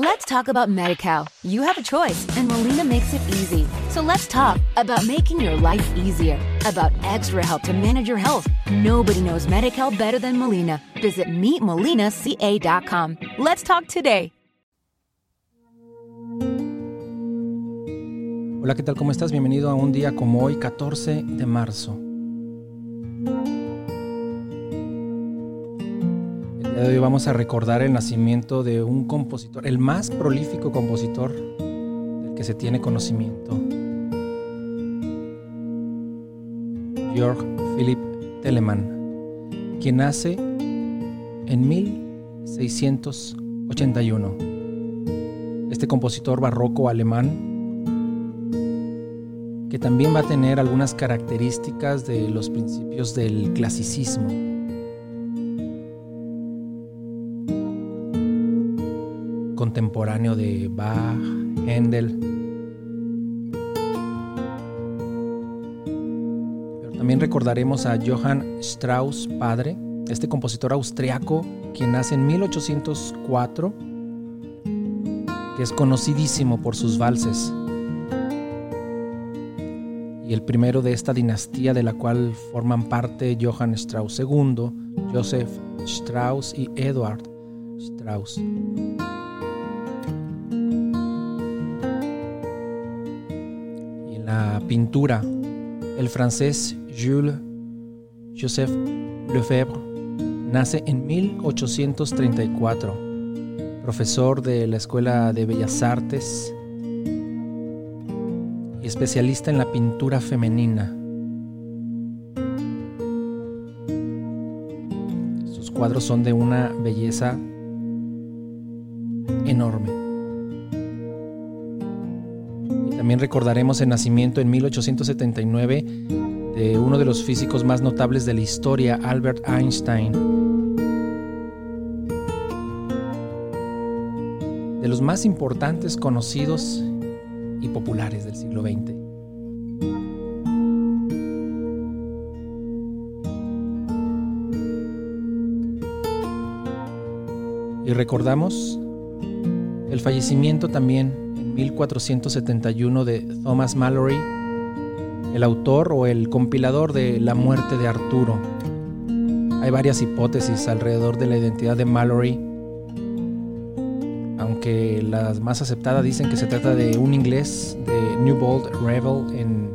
Let's talk about MediCal. You have a choice, and Molina makes it easy. So let's talk about making your life easier, about extra help to manage your health. Nobody knows MediCal better than Molina. Visit meetmolinaca.com. Let's talk today. Hola, ¿qué tal? ¿Cómo estás? Bienvenido a un día como hoy, 14 de marzo. De hoy vamos a recordar el nacimiento de un compositor, el más prolífico compositor del que se tiene conocimiento. Georg Philipp Telemann, quien nace en 1681. Este compositor barroco alemán que también va a tener algunas características de los principios del clasicismo. Contemporáneo de Bach, Händel. Pero también recordaremos a Johann Strauss, padre, este compositor austriaco, quien nace en 1804, que es conocidísimo por sus valses y el primero de esta dinastía de la cual forman parte Johann Strauss II, Joseph Strauss y Edward Strauss. Pintura, el francés Jules Joseph Lefebvre nace en 1834, profesor de la Escuela de Bellas Artes especialista en la pintura femenina. Sus cuadros son de una belleza enorme. También recordaremos el nacimiento en 1879 de uno de los físicos más notables de la historia, Albert Einstein. De los más importantes conocidos y populares del siglo XX. Y recordamos el fallecimiento también 1471 de Thomas Mallory, el autor o el compilador de La muerte de Arturo. Hay varias hipótesis alrededor de la identidad de Mallory aunque las más aceptadas dicen que se trata de un inglés de Newbold Revel en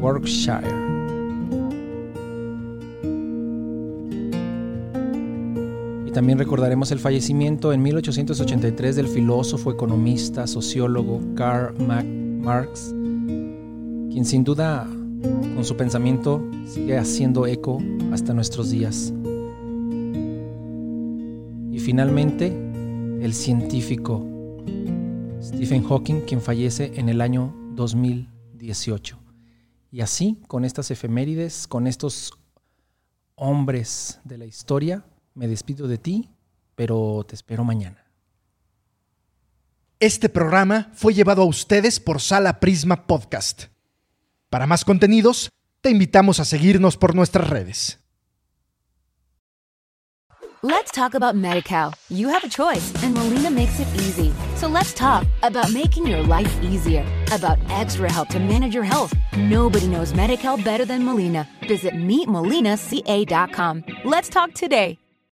Warwickshire. Y también recordaremos el fallecimiento en 1883 del filósofo, economista, sociólogo Karl Marx, quien sin duda con su pensamiento sigue haciendo eco hasta nuestros días finalmente, el científico Stephen Hawking, quien fallece en el año 2018. Y así, con estas efemérides, con estos hombres de la historia, me despido de ti, pero te espero mañana. Este programa fue llevado a ustedes por Sala Prisma Podcast. Para más contenidos, te invitamos a seguirnos por nuestras redes. Let's talk about MediCal. You have a choice, and Molina makes it easy. So let's talk about making your life easier, about extra help to manage your health. Nobody knows MediCal better than Molina. Visit meetmolinaca.com. Let's talk today.